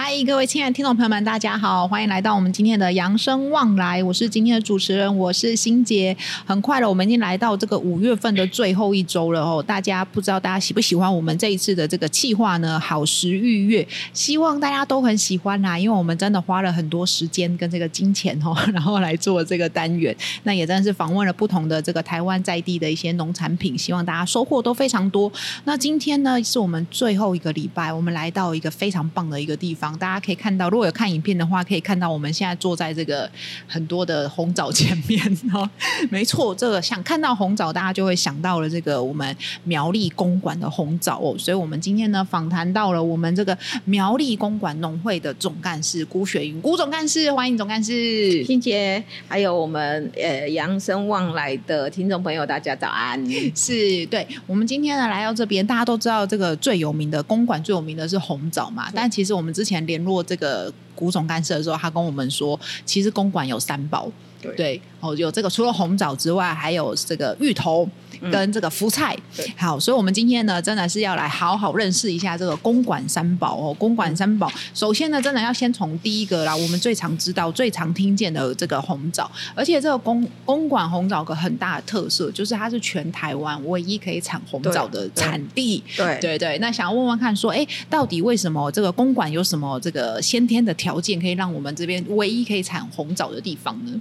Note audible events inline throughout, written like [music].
嗨，各位亲爱的听众朋友们，大家好，欢迎来到我们今天的扬生旺来。我是今天的主持人，我是欣杰。很快了，我们已经来到这个五月份的最后一周了哦。大家不知道大家喜不喜欢我们这一次的这个企划呢？好食育乐，希望大家都很喜欢啦，因为我们真的花了很多时间跟这个金钱哦，[laughs] 然后来做这个单元。那也真的是访问了不同的这个台湾在地的一些农产品，希望大家收获都非常多。那今天呢，是我们最后一个礼拜，我们来到一个非常棒的一个地方。大家可以看到，如果有看影片的话，可以看到我们现在坐在这个很多的红枣前面哦。没错，这个想看到红枣，大家就会想到了这个我们苗栗公馆的红枣哦。所以，我们今天呢访谈到了我们这个苗栗公馆农会的总干事辜雪云，辜总干事，欢迎总干事，欣姐，还有我们呃扬生旺来的听众朋友，大家早安。是对，我们今天呢来到这边，大家都知道这个最有名的公馆最有名的是红枣嘛，但其实我们之前。联络这个古总干事的时候，他跟我们说，其实公馆有三宝，对，对哦，有这个除了红枣之外，还有这个芋头。跟这个福菜，嗯、好，所以，我们今天呢，真的是要来好好认识一下这个公馆三宝哦。公馆三宝，首先呢，真的要先从第一个啦，我们最常知道、最常听见的这个红枣，而且这个公公馆红枣个很大的特色，就是它是全台湾唯一可以产红枣的产地。对对，对对，那想要问问看，说，哎，到底为什么这个公馆有什么这个先天的条件，可以让我们这边唯一可以产红枣的地方呢？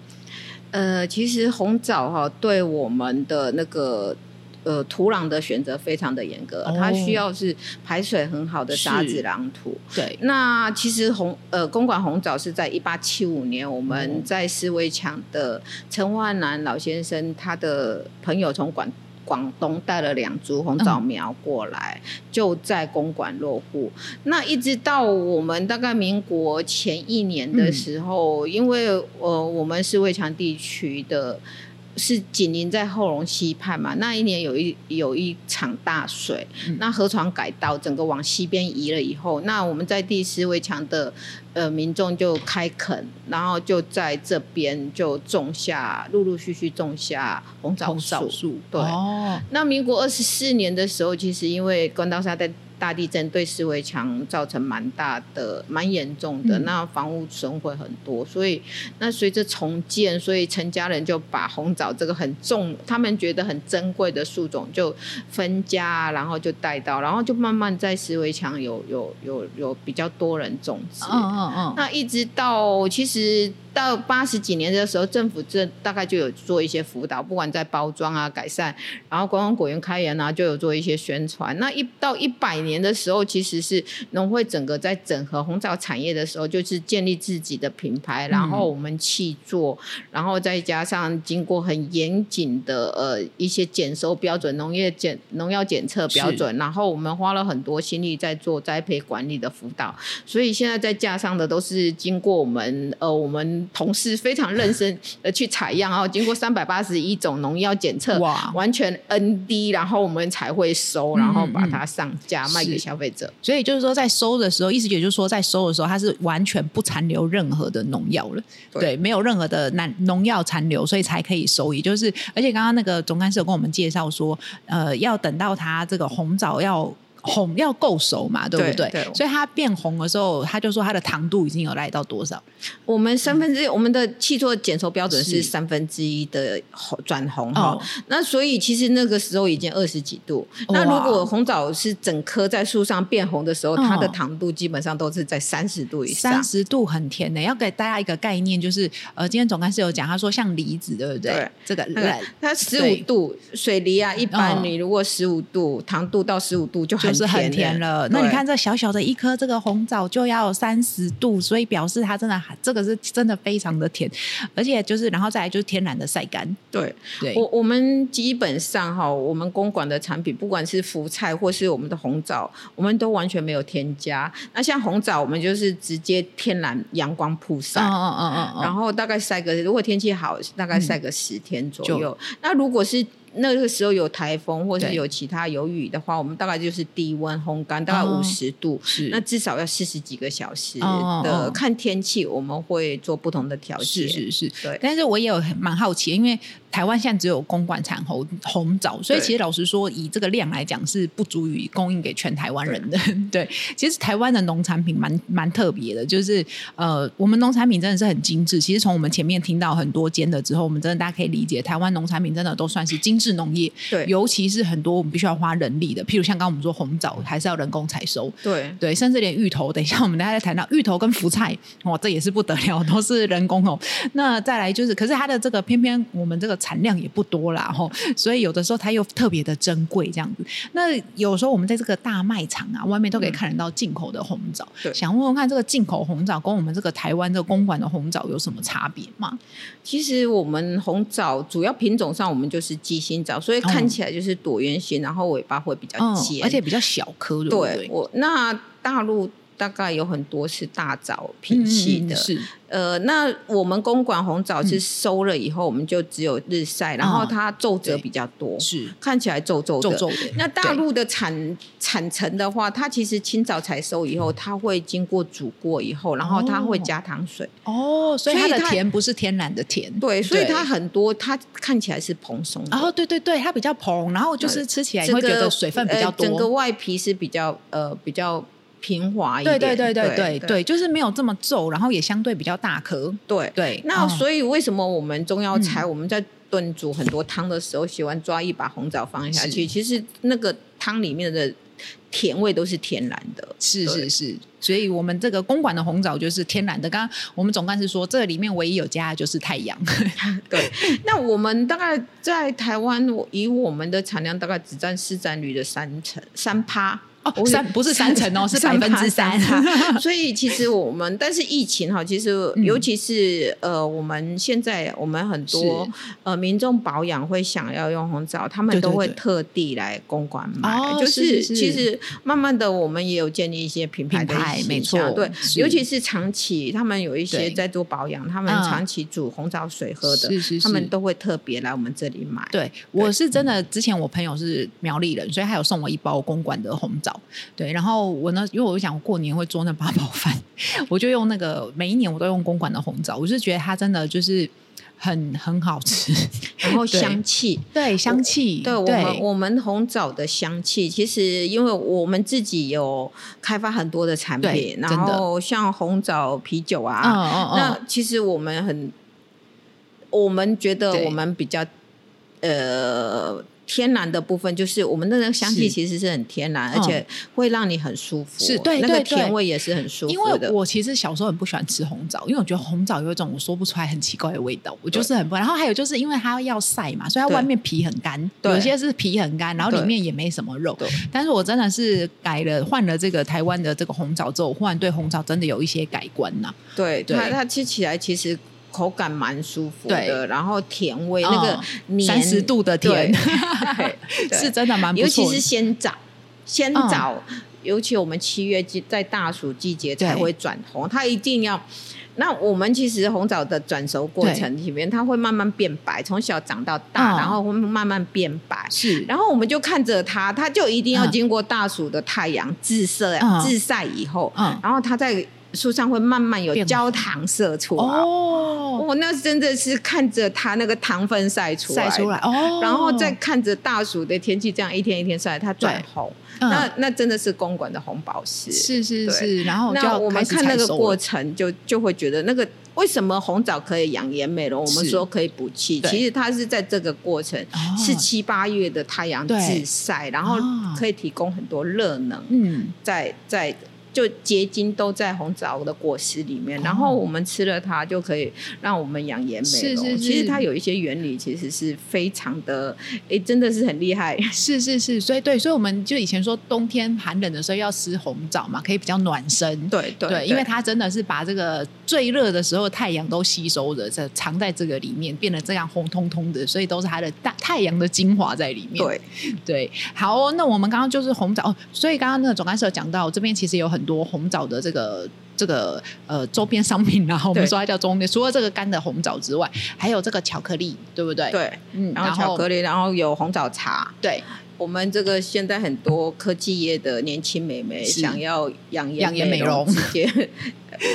呃，其实红枣哈，对我们的那个呃土壤的选择非常的严格，哦、它需要是排水很好的沙子壤土。对，那其实红呃公馆红枣是在一八七五年，我们在思维强的陈万南老先生他的朋友从广广东带了两株红枣苗过来，就在公馆落户。那一直到我们大概民国前一年的时候，因为呃我们是卫强地区的。是紧邻在后龙溪畔嘛？那一年有一有一场大水，嗯、那河床改道，整个往西边移了以后，那我们在第十围墙的呃民众就开垦，然后就在这边就种下，陆陆续续种下红枣树。对，哦、那民国二十四年的时候，其实因为关刀山在。大地震对四围墙造成蛮大的、蛮严重的，嗯、那房屋损毁很多，所以那随着重建，所以陈家人就把红枣这个很重，他们觉得很珍贵的树种就分家，然后就带到，然后就慢慢在四围墙有有有有比较多人种植。嗯嗯嗯。那一直到其实。到八十几年的时候，政府这大概就有做一些辅导，不管在包装啊、改善，然后观光果园开园啊，就有做一些宣传。那一到一百年的时候，其实是农会整个在整合红枣产业的时候，就是建立自己的品牌，然后我们去做，然后再加上经过很严谨的呃一些检收标准、农业检农药检测标准，然后我们花了很多心力在做栽培管理的辅导，所以现在在架上的都是经过我们呃我们。同事非常认真的去采样，然后经过三百八十一种农药检测，哇，完全 ND，然后我们才会收，然后把它上架卖给消费者。所以就是说，在收的时候，意思也就是说，在收的时候，它是完全不残留任何的农药了，对，对，没有任何的农农药残留，所以才可以收。也就是，而且刚刚那个总干事有跟我们介绍说，呃，要等到它这个红枣要。红要够熟嘛，对不对？对对，所以它变红的时候，他就说它的糖度已经有来到多少？我们三分之一，嗯、我们的契作检收标准是三分之一的红转红哈。哦、那所以其实那个时候已经二十几度。哇那如果红枣是整颗在树上变红的时候，哦、它的糖度基本上都是在三十度以上。三十度很甜的，要给大家一个概念，就是呃，今天总干事有讲，他说像梨子，对不对？对这个那个它十五度水梨啊，一般你如果十五度、哦、糖度到十五度就很。是很甜了，那你看这小小的一颗这个红枣就要三十度，所以表示它真的这个是真的非常的甜，而且就是然后再来就是天然的晒干。对，对。我我们基本上哈，我们公馆的产品不管是福菜或是我们的红枣，我们都完全没有添加。那像红枣，我们就是直接天然阳光曝晒，嗯嗯嗯嗯，然后大概晒个如果天气好，大概晒个十天左右。嗯、那如果是那个时候有台风或者有其他有雨的话，我们大概就是低温烘干，大概五十度，是那至少要四十几个小时的。哦哦、看天气，我们会做不同的调节。是是是，对。但是我也有蛮好奇，因为台湾现在只有公馆产红红枣，所以其实老实说，以这个量来讲，是不足以供应给全台湾人的。对，[laughs] 对，其实台湾的农产品蛮蛮特别的，就是呃，我们农产品真的是很精致。其实从我们前面听到很多间的之后，我们真的大家可以理解，台湾农产品真的都算是精致农业。对，尤其是很多我们必须要花人力的，譬如像刚刚我们说红枣，还是要人工采收。对对，甚至连芋头，等一下我们大家再谈到芋头跟福菜，哇，这也是不得了，都是人工哦。那再来就是，可是它的这个偏偏我们这个产量也不多啦，吼，所以有的时候它又特别的珍贵这样子。那有时候我们在这个大卖场啊，外面都可以看得到进口的红枣。对，想问问看，这个进口红枣跟我们这个台湾这个公馆的红枣有什么差别吗？其实我们红枣主要品种上，我们就是鸡所以看起来就是椭圆形，然后尾巴会比较尖，而且比较小颗？对，我那大陆。大概有很多是大枣品系的，嗯、是呃，那我们公馆红枣是收了以后，我们就只有日晒，嗯、然后它皱褶比较多，是看起来皱皱的。皱皱的。那大陆的产产程的话，它其实清早采收以后，它会经过煮过以后，然后它会加糖水。哦，所以它的甜不是天然的甜。对，所以它很多它看起来是蓬松的。哦，对对对，它比较蓬，然后就是吃起来会觉得水分比较多，整个外皮是比较呃比较。平滑一点，对对对对对对，就是没有这么皱，然后也相对比较大颗。对对，那所以为什么我们中药材我们在炖煮很多汤的时候，喜欢抓一把红枣放下去？其实那个汤里面的甜味都是天然的。是是是，所以我们这个公馆的红枣就是天然的。刚刚我们总干事说，这里面唯一有加的就是太阳。[laughs] 对，那我们大概在台湾，以我们的产量大概只占市占率的三成三趴。哦、三不是三成哦，[laughs] 是百分之三。[laughs] 所以其实我们，但是疫情哈，其实尤其是、嗯、呃，我们现在我们很多呃民众保养会想要用红枣，他们都会特地来公馆买。对对对，就是，其实慢慢的，我们也有建立一些品牌的形象，没错，对，尤其是长期他们有一些在做保养，他们长期煮红枣水喝的，是是是，他们都会特别来我们这里买。对，我是真的，之前我朋友是苗栗人，所以他有送我一包公馆的红枣。对，然后我呢，因为我就想过年会做那八宝饭，[laughs] 我就用那个每一年我都用公馆的红枣，我是觉得它真的就是很很好吃，然后香气，对香气，对我们我们红枣的香气，其实因为我们自己有开发很多的产品，然后像红枣啤酒啊，嗯嗯嗯，那其实我们很，我们觉得我们比较呃。天然的部分就是我们那个香气其实是很天然，而且会让你很舒服。是对，那个甜味也是很舒服的。因为我其实小时候很不喜欢吃红枣，因为我觉得红枣有一种我说不出来很奇怪的味道，我就是很不。然后还有就是因为它要晒嘛，所以它外面皮很干，有些是皮很干，然后里面也没什么肉。但是我真的是改了换了这个台湾的这个红枣之后，我忽然对红枣真的有一些改观呐。对，它它吃起来其实。口感蛮舒服的，然后甜味那个三十度的甜，[laughs] 是真的蛮不错。尤其是鲜枣，鲜枣，尤其我们七月季在大暑季节才会转红，它一定要。那我们其实红枣的转熟过程里面，它会慢慢变白，从小长到大，然后会慢慢变白。是，然后我们就看着它，它就一定要经过大暑的太阳自晒，自晒以后，然后它在。树上会慢慢有焦糖色出来。哦，我、哦、那真的是看着它那个糖分晒出来，晒出来哦，然后再看着大暑的天气这样一天一天晒，它转红，嗯、那那真的是公馆的红宝石，是是是，然后那我们看那个过程就就会觉得那个为什么红枣可以养颜美容？我们说可以补气，其实它是在这个过程是七八月的太阳自晒，然后可以提供很多热能，嗯，在在。就结晶都在红枣的果实里面，然后我们吃了它就可以让我们养颜美容。是是是，其实它有一些原理，其实是非常的，哎，真的是很厉害。是是是，所以对，所以我们就以前说冬天寒冷的时候要吃红枣嘛，可以比较暖身。对对对，因为它真的是把这个最热的时候太阳都吸收着，在藏在这个里面，变得这样红彤彤的，所以都是它的大太阳的精华在里面。对对，好哦，那我们刚刚就是红枣哦，所以刚刚那个总干事有讲到这边其实有很。多红枣的这个这个呃周边商品，然 [laughs] 后我们说它叫周边，除了这个干的红枣之外，还有这个巧克力，对不对？对，嗯，然后巧克力，然后有红枣茶，对。我们这个现在很多科技业的年轻美眉想要养颜美容，直接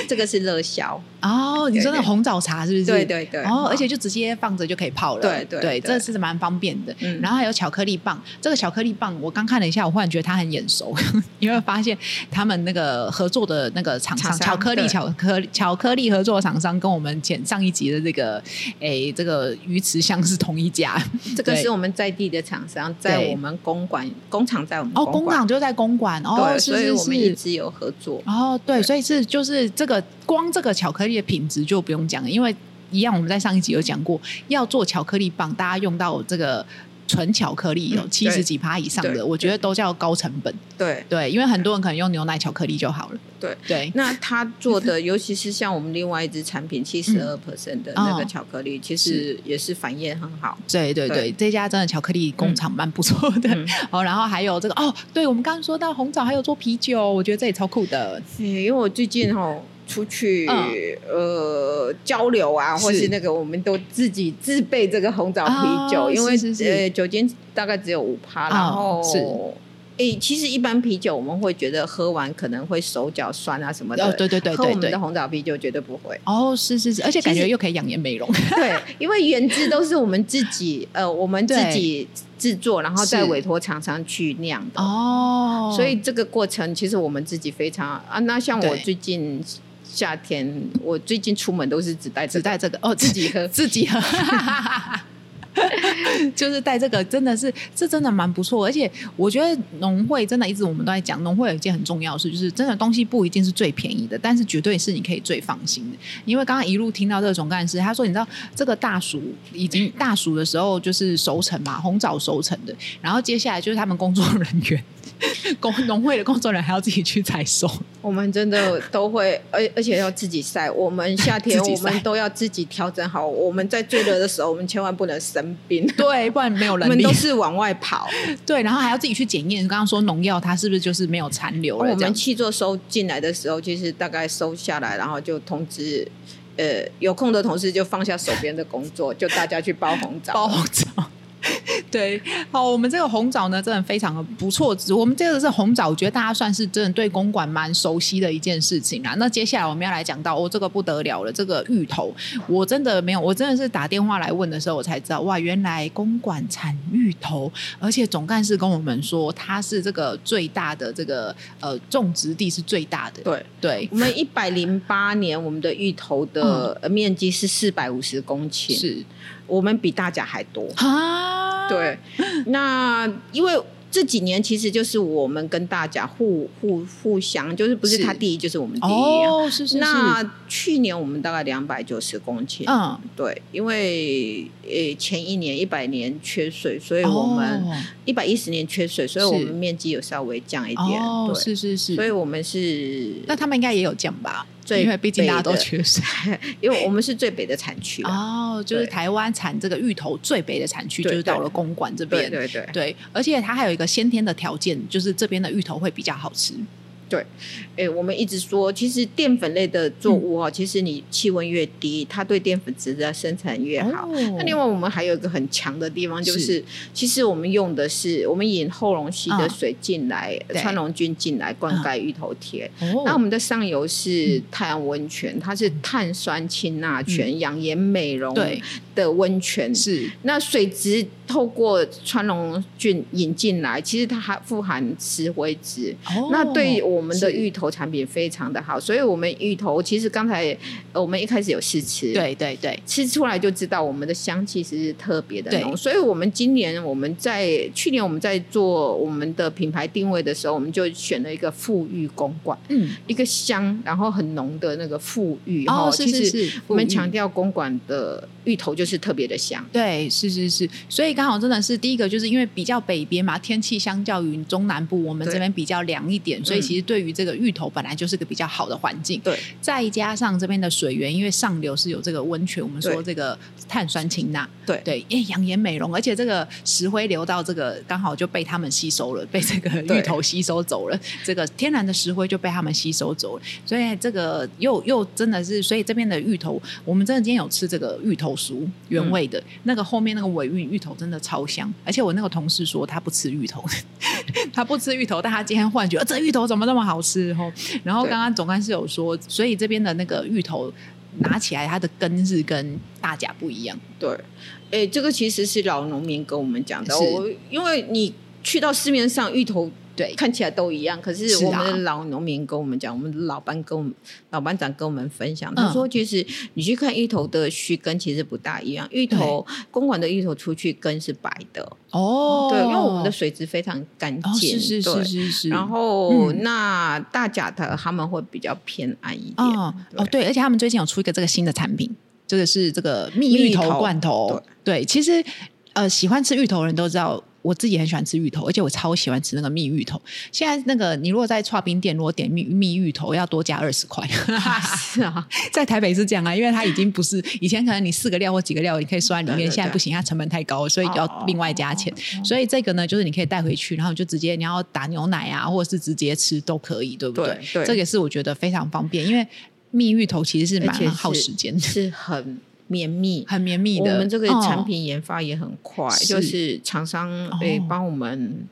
这个是热销哦。你说那红枣茶是不是？对对对。哦，而且就直接放着就可以泡了。对对对，这是蛮方便的。然后还有巧克力棒，这个巧克力棒我刚看了一下，我忽然觉得它很眼熟，因为发现他们那个合作的那个厂商，巧克力巧克巧克力合作厂商跟我们前上一集的这个诶这个鱼池乡是同一家。这个是我们在地的厂商，在我们。公馆工厂在我们哦，工厂就在公馆哦，所以我们一直有合作哦，对，所以是就是这个光这个巧克力的品质就不用讲了，因为一样我们在上一集有讲过，要做巧克力棒，大家用到这个。纯巧克力有七十几趴以上的，我觉得都叫高成本。对对，因为很多人可能用牛奶巧克力就好了。对对，那他做的，尤其是像我们另外一支产品七十二 percent 的那个巧克力，其实也是反应很好。对对对，这家真的巧克力工厂蛮不错的。[laughs] 哦，然后还有这个哦，对我们刚刚说到红枣，还有做啤酒，我觉得这也超酷的。因为我最近哈。出去、嗯、呃交流啊，或是那个，我们都自己自备这个红枣啤酒，哦、因为是是是呃酒精大概只有五趴，然后是诶，其实一般啤酒我们会觉得喝完可能会手脚酸啊什么的，哦、对对对对，喝我们的红枣啤酒绝对不会。哦，是是是，而且感觉又可以养颜美容。[laughs] 对，因为原汁都是我们自己 [laughs] 呃我们自己制作，然后再委托厂商去酿的哦，所以这个过程其实我们自己非常啊。那像我最近。夏天我最近出门都是只带、这个、只带这个哦，自己喝 [laughs] 自己喝，[laughs] [laughs] 就是带这个，真的是这真的蛮不错。而且我觉得农会真的一直我们都在讲，农会有一件很重要的事，就是真的东西不一定是最便宜的，但是绝对是你可以最放心的。因为刚刚一路听到这个总干事他说，你知道这个大暑已经大暑的时候就是熟成嘛，红枣熟成的，然后接下来就是他们工作人员。[laughs] 工农会的工作人员还要自己去采收，我们真的都会，而而且要自己晒。我们夏 [laughs] 天我们都要自己调整好。我们在最热的时候，我们千万不能生病，对，不然没有人。[laughs] 我们都是往外跑，对，然后还要自己去检验。刚刚说农药，它是不是就是没有残留了？我们契作收进来的时候，其实大概收下来，然后就通知，呃，有空的同事就放下手边的工作，就大家去包红枣，包红枣。对，好，我们这个红枣呢，真的非常的不错。我们这个是红枣，我觉得大家算是真的对公馆蛮熟悉的一件事情啦。那接下来我们要来讲到，哦，这个不得了了，这个芋头，我真的没有，我真的是打电话来问的时候，我才知道，哇，原来公馆产芋头，而且总干事跟我们说，它是这个最大的这个呃种植地是最大的。对对，我们一百零八年我们的芋头的面积是四百五十公顷。是。我们比大家还多。啊！对，那因为这几年其实就是我们跟大家互互互相，就是不是他第一就是我们第一哦，是是是。那去年我们大概两百九十公顷，嗯，对，因为呃前一年一百年缺水，所以我们一百一十年缺水，所以我们面积有稍微降一点，哦，是是是，所以我们是，那他们应该也有降吧？最因为毕竟大家都缺水，[laughs] 因为我们是最北的产区哦，就是台湾产这个芋头最北的产区，就是到了公馆这边，对对对，对，而且它还有一个先天的条件，就是这边的芋头会比较好吃。对，哎，我们一直说，其实淀粉类的作物哦，其实你气温越低，它对淀粉质的生产越好。那另外我们还有一个很强的地方，就是。其实我们用的是我们引后龙溪的水进来，川龙菌进来灌溉芋头田。那我们的上游是太阳温泉，它是碳酸氢钠泉养颜美容的温泉。是那水质透过川龙菌引进来，其实它还富含石灰质。那对我我们的芋头产品非常的好，所以我们芋头其实刚才我们一开始有试吃，对对对，吃出来就知道我们的香气是特别的浓。所以我们今年我们在去年我们在做我们的品牌定位的时候，我们就选了一个富裕公馆，嗯，一个香然后很浓的那个富裕。哦，是是是，我们强调公馆的芋头就是特别的香。对，是是是。所以刚刚好真的是第一个，就是因为比较北边嘛，天气相较于中南部，我们这边比较凉一点，所以其实对于这个芋头本来就是个比较好的环境。对，再加上这边的水源，因为上流是有这个温泉，我们说这个碳酸氢钠，对对，因为养颜美容，而且这个石灰流到这个刚好就被他们吸收了，被这个芋头吸收走了，这个天然的石灰就被他们吸收走了，所以这个又又真的是，所以这边的芋头，我们真的今天有吃这个芋头酥，原味的、嗯、那个后面那个尾韵芋头真的超香，而且我那个同事说他不吃芋头，[laughs] 他不吃芋头，但他今天忽然觉得这芋头怎么那么好吃？然后，然后刚刚总干事有说，所以这边的那个芋头拿起来，它的根是跟大甲不一样。对，哎，这个其实是老农民跟我们讲的，我因为你去到市面上芋头。对，看起来都一样，可是我们的老农民跟我们讲，啊、我们的老班跟我们老班长跟我们分享，他说，其实你去看芋头的须根其实不大一样，芋头公馆的芋头出去根是白的。哦，对，因为我们的水质非常干净，哦、是是是是是，然后、嗯、那大甲的他们会比较偏暗一点，哦对。哦对，而且他们最近有出一个这个新的产品，这个是这个蜜芋头罐头，对，其实呃喜欢吃芋头的人都知道。我自己很喜欢吃芋头，而且我超喜欢吃那个蜜芋头。现在那个你如果在串冰店，如果点蜜蜜芋头要多加二十块。是啊，[laughs] 在台北是这样啊，因为它已经不是以前可能你四个料或几个料你可以算里面，现在不行，它成本太高，所以要另外加钱。所以这个呢，就是你可以带回去，然后就直接你要打牛奶啊，或者是直接吃都可以，对不对？对，对，这个是我觉得非常方便，因为蜜芋头其实是蛮耗时间的，是很。绵密，很绵密的。我们这个产品研发也很快，哦、就是厂商诶帮我们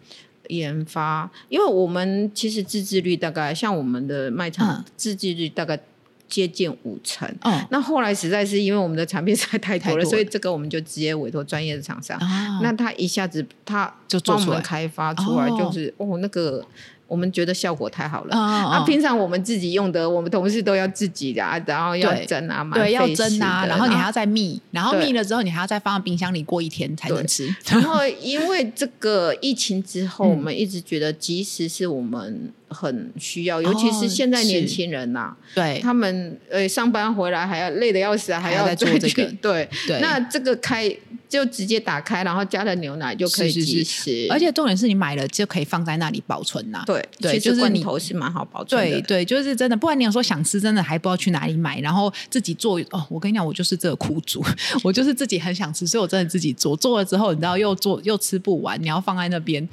研发，哦、因为我们其实自制率大概像我们的卖场自制率大概接近五成。嗯，那后来实在是因为我们的产品实在太多了，多了所以这个我们就直接委托专业的厂商。哦、那他一下子他就帮我们开发出来，就是哦，哦那个。我们觉得效果太好了。啊，平常我们自己用的，我们同事都要自己的，然后要蒸啊，对，要蒸啊，然后你还要再密，然后密了之后，你还要再放到冰箱里过一天才能吃。然后因为这个疫情之后，我们一直觉得，即使是我们很需要，尤其是现在年轻人呐，对，他们呃上班回来还要累得要死，还要做这个，对对。那这个开。就直接打开，然后加了牛奶就可以即食，而且重点是你买了就可以放在那里保存呐。对对，就是罐头是蛮好保存的。对对，就是真的。不然你有说想吃，真的还不知道去哪里买，然后自己做。哦，我跟你讲，我就是这个苦主，我就是自己很想吃，所以我真的自己做。做了之后，你知道又做又吃不完，你要放在那边，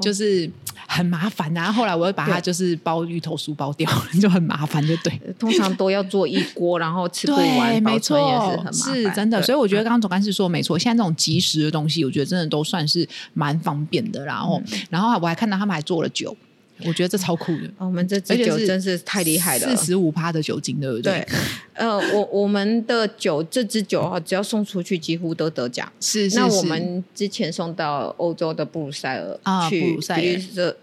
就是很麻烦。然后后来我又把它就是包芋头酥包掉，[laughs] 就很麻烦，就对。通常都要做一锅，然后吃不完，没错，也是很麻烦。是真的。所以我觉得刚刚总干事说没错，现在这种即食的东西，我觉得真的都算是蛮方便的。然后，嗯、然后我还看到他们还做了酒，我觉得这超酷的。我们这支酒真是太厉害了，四十五趴的酒精，对不对？对。呃，我我们的酒，这支酒哈，只要送出去，几乎都得奖。是，是是。那我们之前送到欧洲的布鲁塞尔啊，去布鲁塞尔，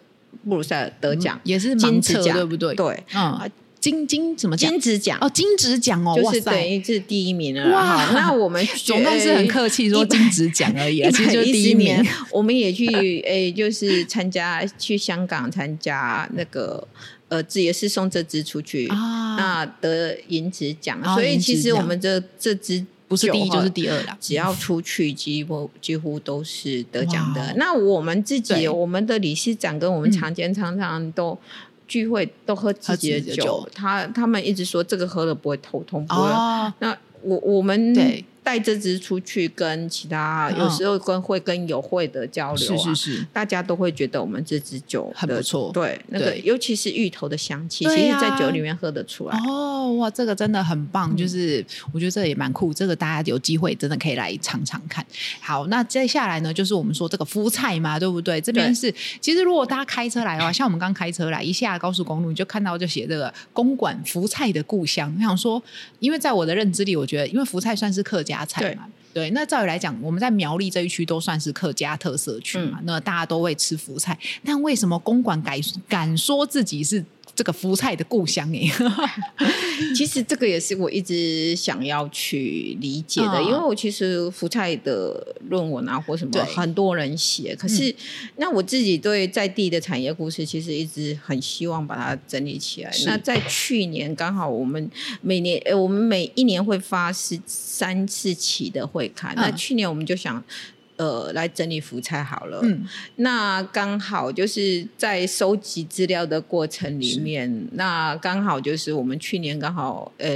布鲁塞尔得奖，也是盲测奖，对不对？对，嗯。金金什么金质奖哦，金质奖哦，就是等于是第一名了。哇，那我们 [laughs] 总共是很客气说金质奖而已，其实就第一名。我们也去诶，[laughs] 就是参加去香港参加那个呃，这也是送这支出去啊，那得银质奖。所以其实我们这这支不是第一就是第二了，只要出去几乎几乎都是得奖的。那我们自己，我们的理事长跟我们常见常常都。聚会都喝自己的酒，的酒他他们一直说这个喝了不会头痛，不会。哦、那我我们对。带这支出去跟其他，有时候跟会跟友会的交流啊，是是是，大家都会觉得我们这支酒很不错。对，那个尤其是芋头的香气，其实在酒里面喝得出来。哦，哇，这个真的很棒，就是我觉得这也蛮酷，这个大家有机会真的可以来尝尝看。好，那接下来呢，就是我们说这个福菜嘛，对不对？这边是其实如果大家开车来的话，像我们刚开车来一下高速公路，你就看到就写这个公馆福菜的故乡。我想说，因为在我的认知里，我觉得因为福菜算是客家。菜嘛，对，那照理来讲，我们在苗栗这一区都算是客家特色区嘛，嗯、那大家都会吃福菜，但为什么公馆敢敢说自己是？这个福菜的故乡哎，[laughs] 其实这个也是我一直想要去理解的，嗯、因为我其实福菜的论文啊或什么很多人写，可是、嗯、那我自己对在地的产业故事，其实一直很希望把它整理起来。那在去年刚好我们每年呃我们每一年会发十三次期的会刊，嗯、那去年我们就想。呃来整理福菜好了。嗯，那刚好就是在收集资料的过程里面，那刚好就是我们去年刚好呃，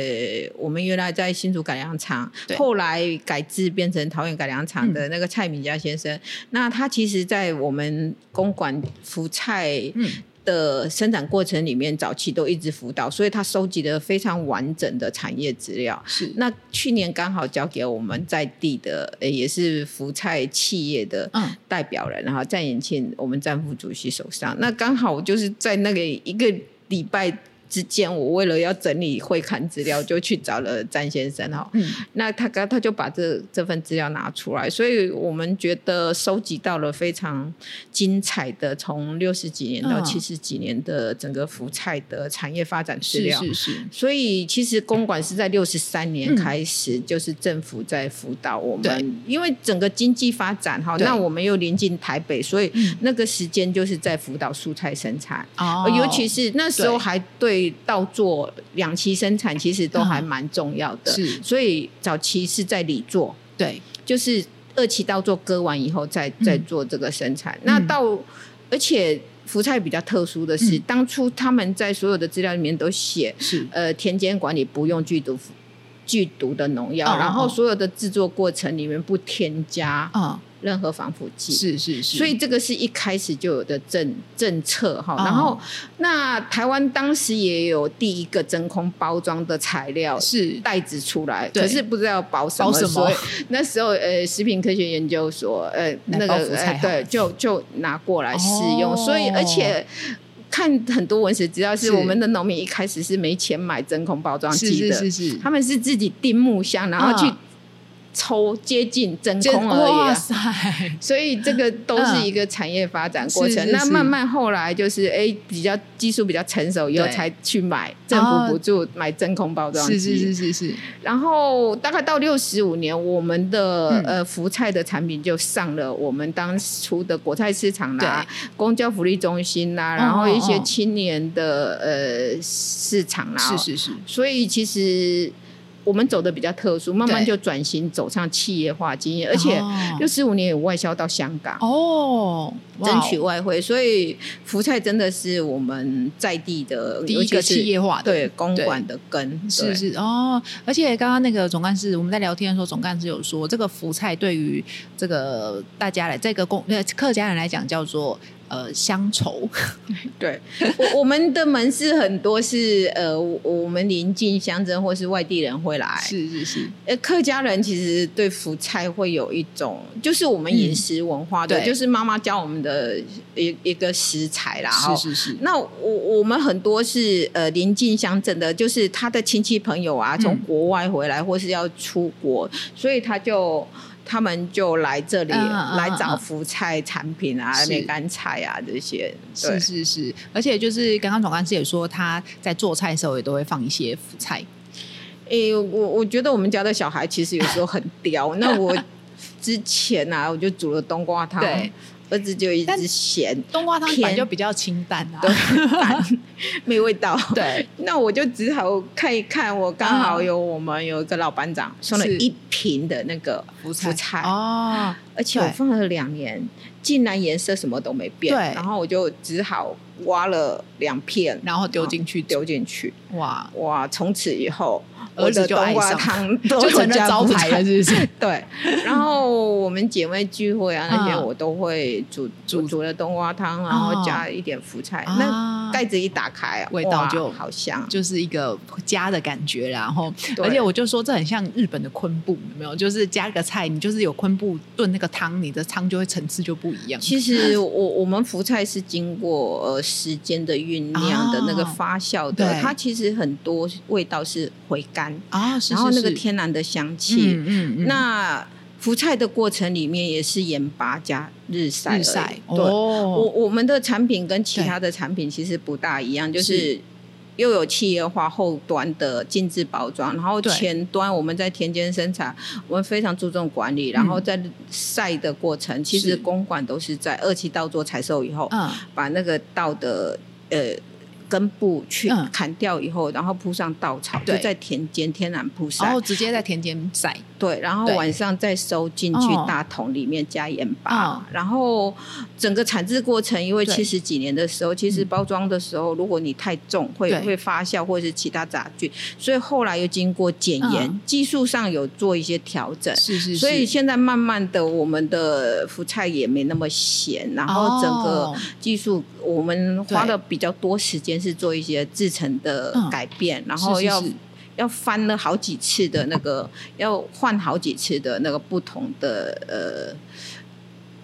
我们原来在新竹改良场，后来改制变成桃园改良场的那个蔡敏佳先生，嗯、那他其实，在我们公馆福菜，嗯。的生产过程里面，早期都一直辅导，所以他收集了非常完整的产业资料。是，那去年刚好交给我们在地的，也是福菜企业的代表人，嗯、然后在延庆，我们战副主席手上，那刚好就是在那个一个礼拜。之间，我为了要整理会刊资料，就去找了詹先生哈。嗯，那他刚他就把这这份资料拿出来，所以我们觉得收集到了非常精彩的，从六十几年到七十几年的整个福菜的产业发展资料。是是是。所以其实公馆是在六十三年开始，就是政府在辅导我们，嗯、因为整个经济发展哈，那我们又临近台北，所以那个时间就是在辅导蔬菜生产。哦。尤其是那时候还对。稻作两期生产其实都还蛮重要的，是，所以早期是在里做，对，就是二期到做割完以后再再做这个生产。那到而且福菜比较特殊的是，当初他们在所有的资料里面都写，是。呃田间管理不用剧毒剧毒的农药，然后所有的制作过程里面不添加啊。任何防腐剂。是是是，所以这个是一开始就有的政政策哈。然后，那台湾当时也有第一个真空包装的材料是。袋子出来，可是不知道包什么。所以 [laughs] 那时候呃，食品科学研究所呃那个呃对，就就拿过来试用。所以而且看很多文史资料，是我们的农民一开始是没钱买真空包装机的，是是是，他们是自己订木箱，然后去。抽接近真空而已，哇塞！所以这个都是一个产业发展过程。那慢慢后来就是，哎，比较技术比较成熟以后，才去买政府补助买真空包装机。是是是是是。然后大概到六十五年，我们的呃福菜的产品就上了我们当初的国菜市场啦、公交福利中心啦，然后一些青年的呃市场啦。是是是。所以其实。我们走的比较特殊，慢慢就转型走上企业化经验，而且六十五年有外销到香港。哦，争取外汇，所以福菜真的是我们在地的第一个企业化的对公馆的根，是是哦。而且刚刚那个总干事，我们在聊天的时候，总干事有说，这个福菜对于这个大家来，这个公客家人来讲叫做。呃，乡愁，[laughs] 对，我我们的门市很多是呃，我们邻近乡镇或是外地人会来，是是是。呃，客家人其实对福菜会有一种，就是我们饮食文化的，就是妈妈教我们的一一个食材啦。是是是。那我我们很多是呃邻近乡镇的，就是他的亲戚朋友啊，从国外回来或是要出国，所以他就。他们就来这里来找福菜产品啊，梅干菜啊这些。是是是，而且就是刚刚总干事也说，他在做菜的时候也都会放一些福菜。诶，我我觉得我们家的小孩其实有时候很刁。那我之前啊，我就煮了冬瓜汤。[laughs] 对。儿子就一直嫌冬瓜汤本来就比较清淡啊，淡 [laughs] 没味道。[laughs] 对，那我就只好看一看。我刚好有我们有一个老班长送了一瓶的那个福菜哦，而且我放了两年，竟然颜色什么都没变。对，然后我就只好挖了两片，然后丢进去，丢进去。哇哇！从此以后。我的冬瓜汤，就成了招牌了，是不是？[laughs] 对。然后我们姐妹聚会啊，那些我都会煮煮煮了冬瓜汤，然后加一点福菜。那盖子一打开，味道就好香，就是一个家的感觉。然后，而且我就说，这很像日本的昆布，有没有？就是加个菜，你就是有昆布炖那个汤，你的汤就会层次就不一样。其实我我们福菜是经过呃时间的酝酿的那个发酵的，它其实很多味道是回甘。啊，然后那个天然的香气，嗯嗯，那福菜的过程里面也是盐巴加日晒，日晒，对，我我们的产品跟其他的产品其实不大一样，就是又有企业化后端的精致包装，然后前端我们在田间生产，我们非常注重管理，然后在晒的过程，其实公馆都是在二期稻作采收以后，嗯，把那个稻的呃。根部去砍掉以后，然后铺上稻草，就在田间天然铺晒，然后直接在田间晒。对，然后晚上再收进去大桶里面加盐巴，然后整个产制过程，因为七十几年的时候，其实包装的时候，如果你太重，会会发酵或者是其他杂菌，所以后来又经过检验，技术上有做一些调整。是是。所以现在慢慢的，我们的福菜也没那么咸，然后整个技术我们花了比较多时间是做一些制成的改变，然后要。要翻了好几次的那个，要换好几次的那个不同的呃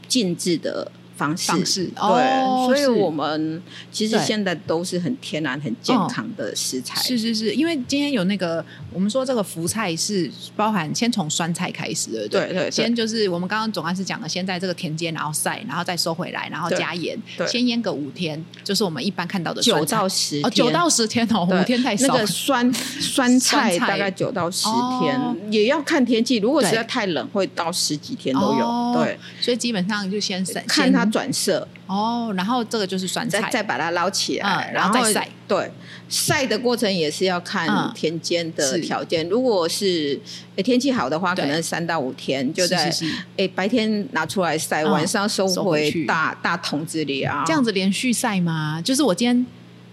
静置的。方式，方式。对，哦、所以我们其实现在都是很天然、很健康的食材。是是是，因为今天有那个，我们说这个福菜是包含先从酸菜开始的，对？对。先就是我们刚刚总干事讲的，先在这个田间，然后晒，然后再收回来，然后加盐，先腌个五天，就是我们一般看到的九到十哦，九到十天哦，五天太少。那个酸 [laughs] 酸菜大概九到十天，哦、也要看天气，如果实在太冷，会到十几天都有。哦、对，所以基本上就先晒，看它。转色哦，然后这个就是酸菜，再再把它捞起来，然后再晒。对，晒的过程也是要看田间的条件。如果是天气好的话，可能三到五天就在哎白天拿出来晒，晚上收回大大桶子里啊。这样子连续晒吗？就是我今天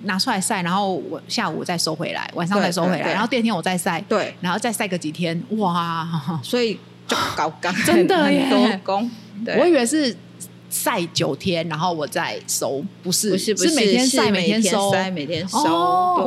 拿出来晒，然后我下午再收回来，晚上再收回来，然后第二天我再晒，对，然后再晒个几天，哇！所以就搞搞 [laughs] 真的耶，[laughs] 多工。我以为是。晒九天，然后我再收，不是不是不是，是每天晒每天收，每天收。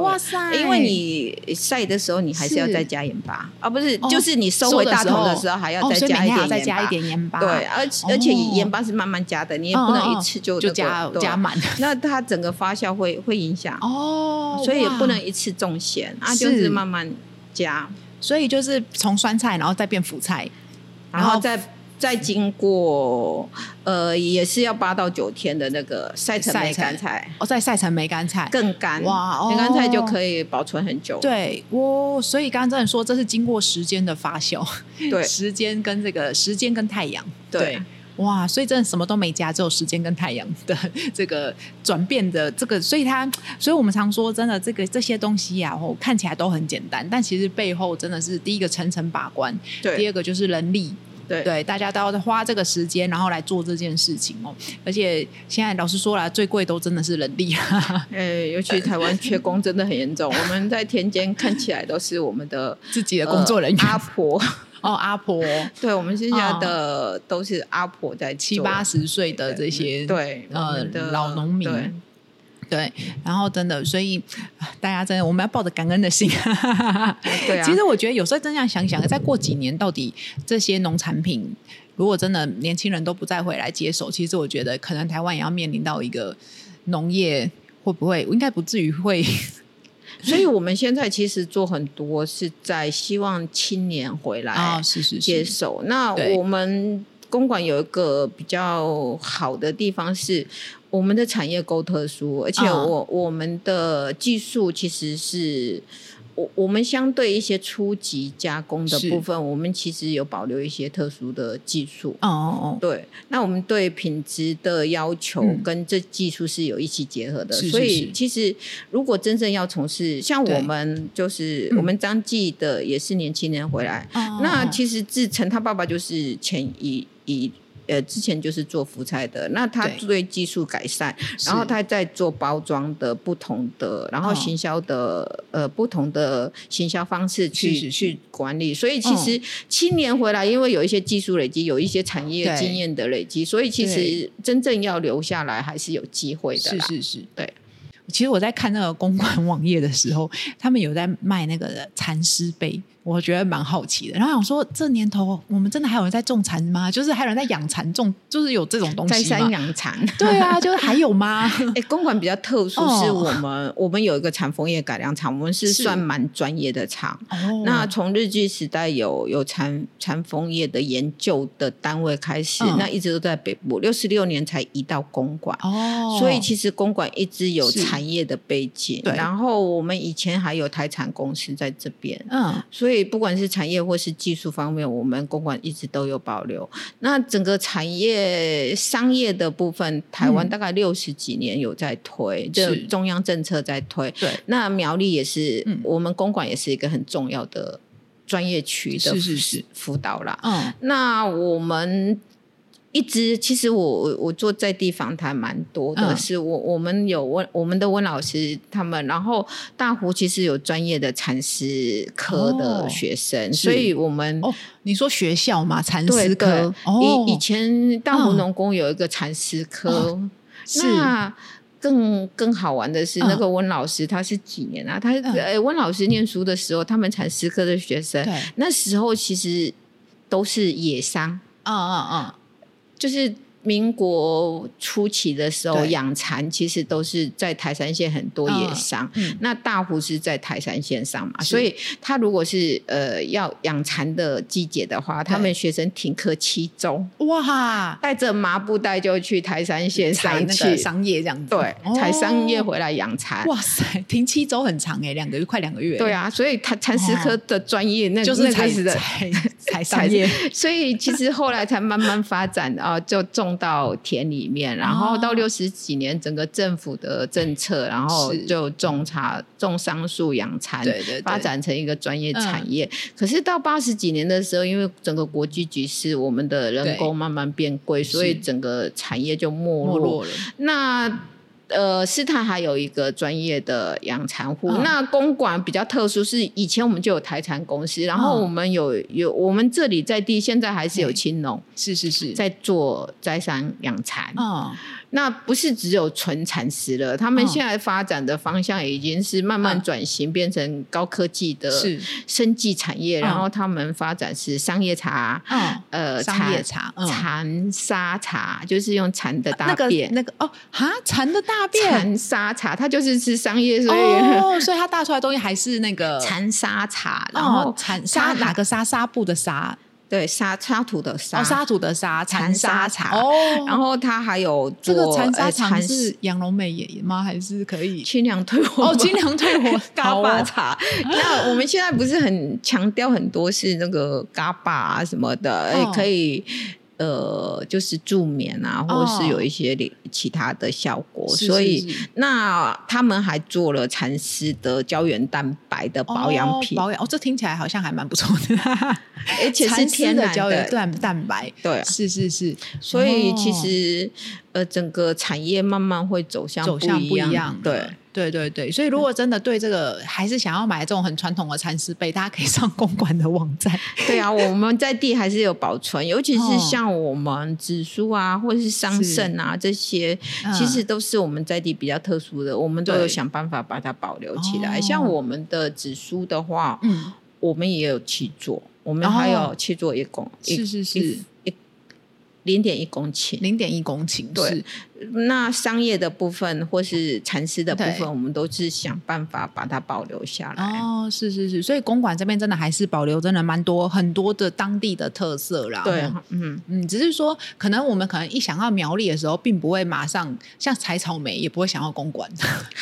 哇塞！因为你晒的时候，你还是要再加盐巴啊，不是，就是你收回大头的时候还要再加一点再加一点盐巴。对，而而且盐巴是慢慢加的，你也不能一次就就加加满。[laughs] 那它整个发酵会会影响哦，所以也不能一次重咸啊，就是慢慢加。所以就是从酸菜，然后再变腐菜，然后再。再经过呃，也是要八到九天的那个晒成梅干菜。哦，再晒成梅干菜。更干哇，梅干菜就可以保存很久。对，哇，所以刚刚真的说这是经过时间的发酵，对，[laughs] 时间跟这个时间跟太阳，对，对。哇，所以真的什么都没加，只有时间跟太阳的 [laughs] 这个转变的这个，所以它，所以我们常说真的这个这些东西呀、啊，看起来都很简单，但其实背后真的是第一个层层把关，对，第二个就是人力。对，对，大家都要花这个时间，然后来做这件事情哦。而且现在老实说了，最贵都真的是人力。[laughs] 哎，尤其台湾缺工真的很严重。[laughs] 我们在田间看起来都是我们的自己的工作人员，阿婆 [laughs] 哦，阿婆。对，我们现在的都是阿婆在七八十岁的这些对呃老农民。对，然后真的，所以大家真的，我们要抱着感恩的心。[laughs] 对啊，其实我觉得有时候真这样想想，再过几年，到底这些农产品，如果真的年轻人都不再回来接手，其实我觉得可能台湾也要面临到一个农业会不会，应该不至于会。[laughs] 所以我们现在其实做很多是在希望青年回来啊，是是接手。那我们公馆有一个比较好的地方是。我们的产业够特殊，而且我、uh, 我们的技术其实是，我我们相对一些初级加工的部分，我们其实有保留一些特殊的技术。哦哦哦，对，那我们对品质的要求跟这技术是有一起结合的，嗯、所以其实如果真正要从事，像我们就是我们张记的也是年轻人回来，嗯、那其实志成他爸爸就是前一一。呃，之前就是做福菜的，那他对。技术改善，然后他在做包装的不同的，然后行销的、哦、呃不同的行销方式去去管理，所以其实青年回来，因为有一些技术累积，有一些产业经验的累积，所以其实真正要留下来还是有机会的。是是是，对。其实我在看那个公馆网页的时候，他们有在卖那个蚕丝被。我觉得蛮好奇的，然后想说，这年头我们真的还有人在种蚕吗？就是还有人在养蚕种，就是有这种东西在山养蚕。对啊，就是还有吗？[laughs] 哎，公馆比较特殊，是我们、哦、我们有一个蚕枫叶改良厂，我们是算蛮专业的厂。哦、那从日据时代有有蚕蚕枫叶的研究的单位开始，嗯、那一直都在北部，六十六年才移到公馆。哦，所以其实公馆一直有产业的背景。对，然后我们以前还有台产公司在这边。嗯，所以。所以不管是产业或是技术方面，我们公馆一直都有保留。那整个产业商业的部分，台湾大概六十几年有在推，嗯、就中央政策在推。对，那苗栗也是，嗯、我们公馆也是一个很重要的专业区的是是是辅导啦。嗯，那我们。一直其实我我做在地访谈蛮多的，嗯、是我我们有温我们的温老师他们，然后大湖其实有专业的蚕丝科的学生，哦、所以我们哦，你说学校嘛，蚕丝科，以、哦、以前大湖农工有一个蚕丝科，哦、那更更好玩的是、嗯、那个温老师他是几年啊？他呃温、嗯、老师念书的时候，他们蚕丝科的学生，那时候其实都是野商，嗯嗯嗯。就是民国初期的时候，养蚕其实都是在台山县很多野商。那大湖是在台山线上嘛，所以他如果是呃要养蚕的季节的话，他们学生停课七周，哇，带着麻布袋就去台三线上去。商业这样子，对，采商业回来养蚕。哇塞，停七周很长哎，两个月快两个月。对啊，所以他蚕丝科的专业那就是开始的采商业，[laughs] 所以其实后来才慢慢发展啊，就种。到田里面，然后到六十几年，整个政府的政策，然后就种茶、种桑树、养蚕，对对对，发展成一个专业产业。嗯、可是到八十几年的时候，因为整个国际局势，我们的人工慢慢变贵，所以整个产业就没落了。那呃，师太还有一个专业的养蚕户。嗯、那公馆比较特殊，是以前我们就有台蚕公司，然后我们有有我们这里在地，现在还是有青农，是是是，在做栽山养蚕。嗯那不是只有纯蚕丝了，他们现在发展的方向已经是慢慢转型，变成高科技的生技产业。然后他们发展是商业茶，呃，商业茶，蚕沙茶，就是用蚕的大便，那个哦，哈，蚕的大便，蚕沙茶，它就是吃商业，所以哦，[laughs] 所以它大出来的东西还是那个蚕沙茶，然后蚕沙哪个沙？纱布的沙。对，沙沙土的沙，沙土的沙，蚕沙茶。哦，然后它还有这个蚕沙茶是杨龙美爷爷吗？还是可以清凉退火？哦，清凉退火 [laughs] 嘎巴茶。[laughs] 那我们现在不是很强调很多是那个嘎巴啊什么的，可以。呃，就是助眠啊，或者是有一些其他的效果，哦、所以那他们还做了蚕丝的胶原蛋白的保养品，哦、保养哦，这听起来好像还蛮不错的，[laughs] 而且是天然的胶原蛋蛋白，对，是是是，所以其实、哦、呃，整个产业慢慢会走向走向不一样，对。对对对，所以如果真的对这个还是想要买这种很传统的蚕丝被，大家可以上公馆的网站。对啊，我们在地还是有保存，尤其是像我们紫苏啊，或者是桑葚啊是这些，其实都是我们在地比较特殊的，我们都有想办法把它保留起来。像我们的紫苏的话，嗯，我们也有去做，我们还有去做一公，是是是。零点一公顷，零点一公顷，对。是那商业的部分或是蚕丝的部分，我们都是想办法把它保留下来。哦，是是是，所以公馆这边真的还是保留真的蛮多很多的当地的特色啦。对，嗯嗯，只是说可能我们可能一想到苗栗的时候，并不会马上像采草莓，也不会想到公馆。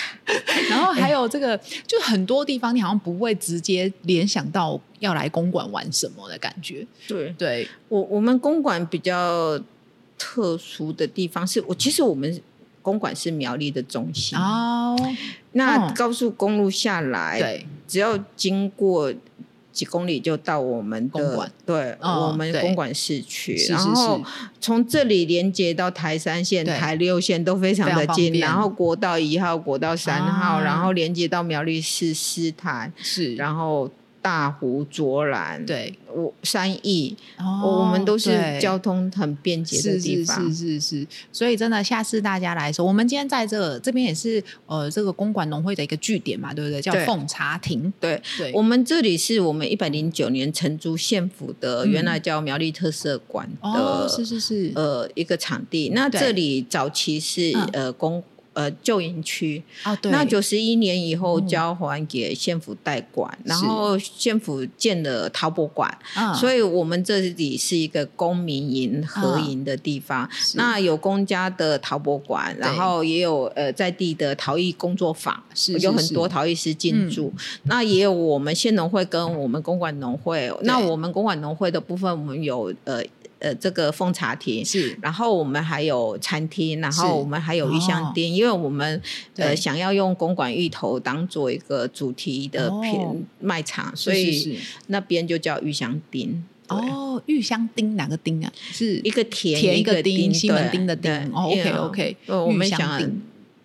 [laughs] 然后还有这个，就很多地方你好像不会直接联想到要来公馆玩什么的感觉。对，对我我们公馆比较特殊的地方是我其实我们公馆是苗栗的中心哦。那高速公路下来，对，只要经过。几公里就到我们的公馆，对，我们公馆市区，然后从这里连接到台三线、台六线都非常的近，然后国道一号、国道三号，然后连接到苗栗市师台，是，然后。大湖卓兰，对，我三义，我们都是交通很便捷的地方，是是。是，所以真的，下次大家来说，我们今天在这个这边也是呃，这个公馆农会的一个据点嘛，对不对？叫凤茶亭，对对，我们这里是我们一百零九年承租县府的，原来叫苗栗特色馆的，是是是，呃，一个场地。那这里早期是呃公。呃旧营区。啊，对，那九十一年以后交还给县府代管，嗯、然后县府建了陶博馆，所以我们这里是一个公民营合营的地方。啊、那有公家的陶博馆，然后也有呃在地的陶艺工作坊，是，是，是有很多陶艺师进驻。嗯、那也有我们县农会跟我们公馆农会，那我们公馆农会的部分，我们有呃。呃，这个奉茶亭是，然后我们还有餐厅，然后我们还有玉香店，因为我们呃想要用公馆芋头当做一个主题的品卖场，所以那边就叫玉香町。哦，玉香町哪个町啊？是一个田田一个町，西门町的町。OK OK，我们想。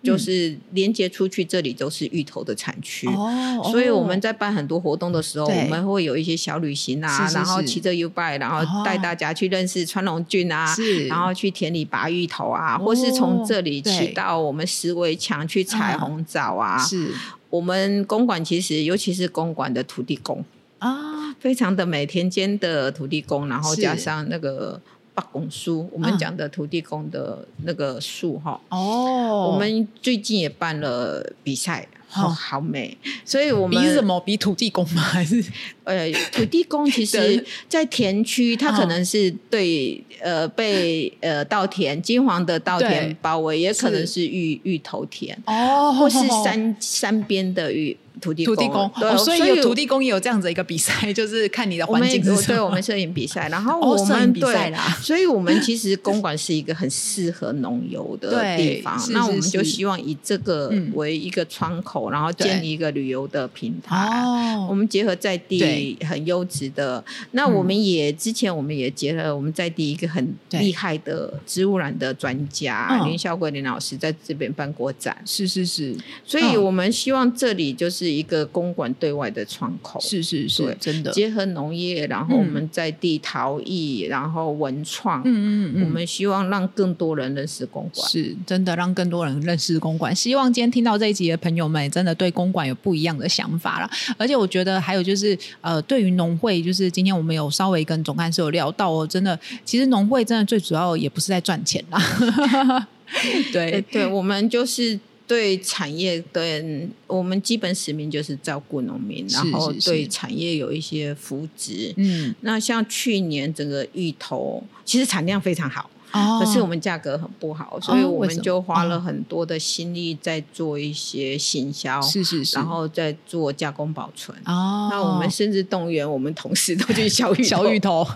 就是连接出去，这里都是芋头的产区，哦，所以我们在办很多活动的时候，我们会有一些小旅行啊，然后骑着 U-bike，然后带大家去认识川龙郡啊，然后去田里拔芋头啊，或是从这里骑到我们石围墙去采红枣啊。是，我们公馆其实，尤其是公馆的土地公啊，非常的美，田间的土地公，然后加上那个。八公书，我们讲的土地公的那个树哈。哦，我们最近也办了比赛，好好美。所以我们比什么？比土地公吗？还是呃，土地公其实，在田区，它可能是对呃被呃稻田金黄的稻田包围，也可能是芋芋头田哦，或是山山边的芋。土地公，对，所以有土地公也有这样子一个比赛，就是看你的环境是什么。对，我们摄影比赛，然后我们比赛啦，所以我们其实公馆是一个很适合农游的 [laughs] 地方。那我们就希望以这个为一个窗口，然后建立一个旅游的平台。我们结合在地很优质的，那我们也之前我们也结合我们在地一个很厉害的植物染的专家林孝贵林老师在这边办过展。是是是，所以我们希望这里就是。一个公馆对外的窗口，是是是，真的结合农业，然后我们在地陶艺，然后文创，嗯嗯嗯，我们希望让更多人认识公馆，是真的让更多人认识公馆。希望今天听到这一集的朋友们，真的对公馆有不一样的想法了。而且我觉得还有就是，呃，对于农会，就是今天我们有稍微跟总干事有聊到哦，真的，其实农会真的最主要也不是在赚钱啦，[laughs] 对 [laughs] 对，我们就是。对产业，对我们基本使命就是照顾农民，然后对产业有一些扶植。嗯，那像去年整个芋头其实产量非常好，哦，可是我们价格很不好，所以我们就花了很多的心力在做一些行销，是是是，然后在做加工保存。哦，那我们甚至动员我们同事都去削芋削 [laughs] 芋头，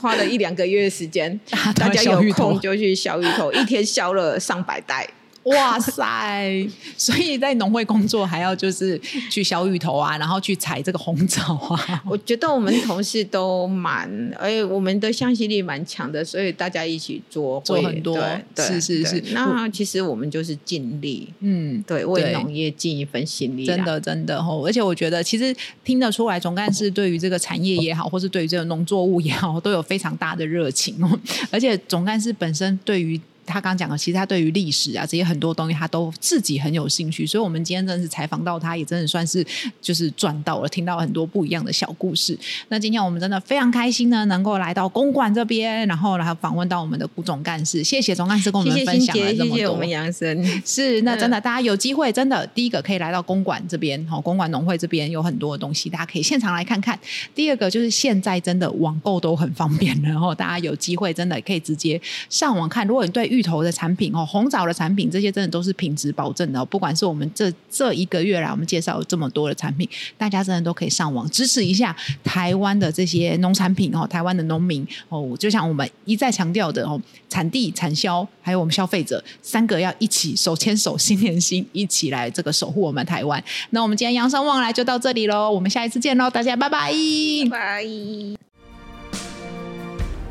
花了一两个月的时间，[laughs] 大家有空就去削芋头，一天削了上百袋。哇塞！[laughs] 所以在农会工作还要就是去削芋头啊，然后去采这个红枣啊。[laughs] 我觉得我们同事都蛮，哎，我们的向心力蛮强的，所以大家一起做做很多。对，是是是。那其实我们就是尽力，嗯，对，为农业尽一份心力。真的真的哦，而且我觉得其实听得出来，总干事对于这个产业也好，或是对于这个农作物也好，都有非常大的热情哦。而且总干事本身对于他刚讲的，其实他对于历史啊这些很多东西，他都自己很有兴趣。所以，我们今天真的是采访到他，也真的算是就是赚到了，听到很多不一样的小故事。那今天我们真的非常开心呢，能够来到公馆这边，然后来访问到我们的古总干事。谢谢总干事跟我们分享了这么多。谢谢，谢谢我们杨生。是，那真的，大家有机会，真的第一个可以来到公馆这边，好，公馆农会这边有很多的东西，大家可以现场来看看。第二个就是现在真的网购都很方便，然后大家有机会真的可以直接上网看。如果你对芋头的产品哦，红枣的产品，这些真的都是品质保证的哦。不管是我们这这一个月来，我们介绍了这么多的产品，大家真的都可以上网支持一下台湾的这些农产品哦，台湾的农民哦。就像我们一再强调的哦，产地、产销，还有我们消费者三个要一起手牵手、心连心，一起来这个守护我们台湾。那我们今天扬生旺来就到这里喽，我们下一次见喽，大家拜，拜拜。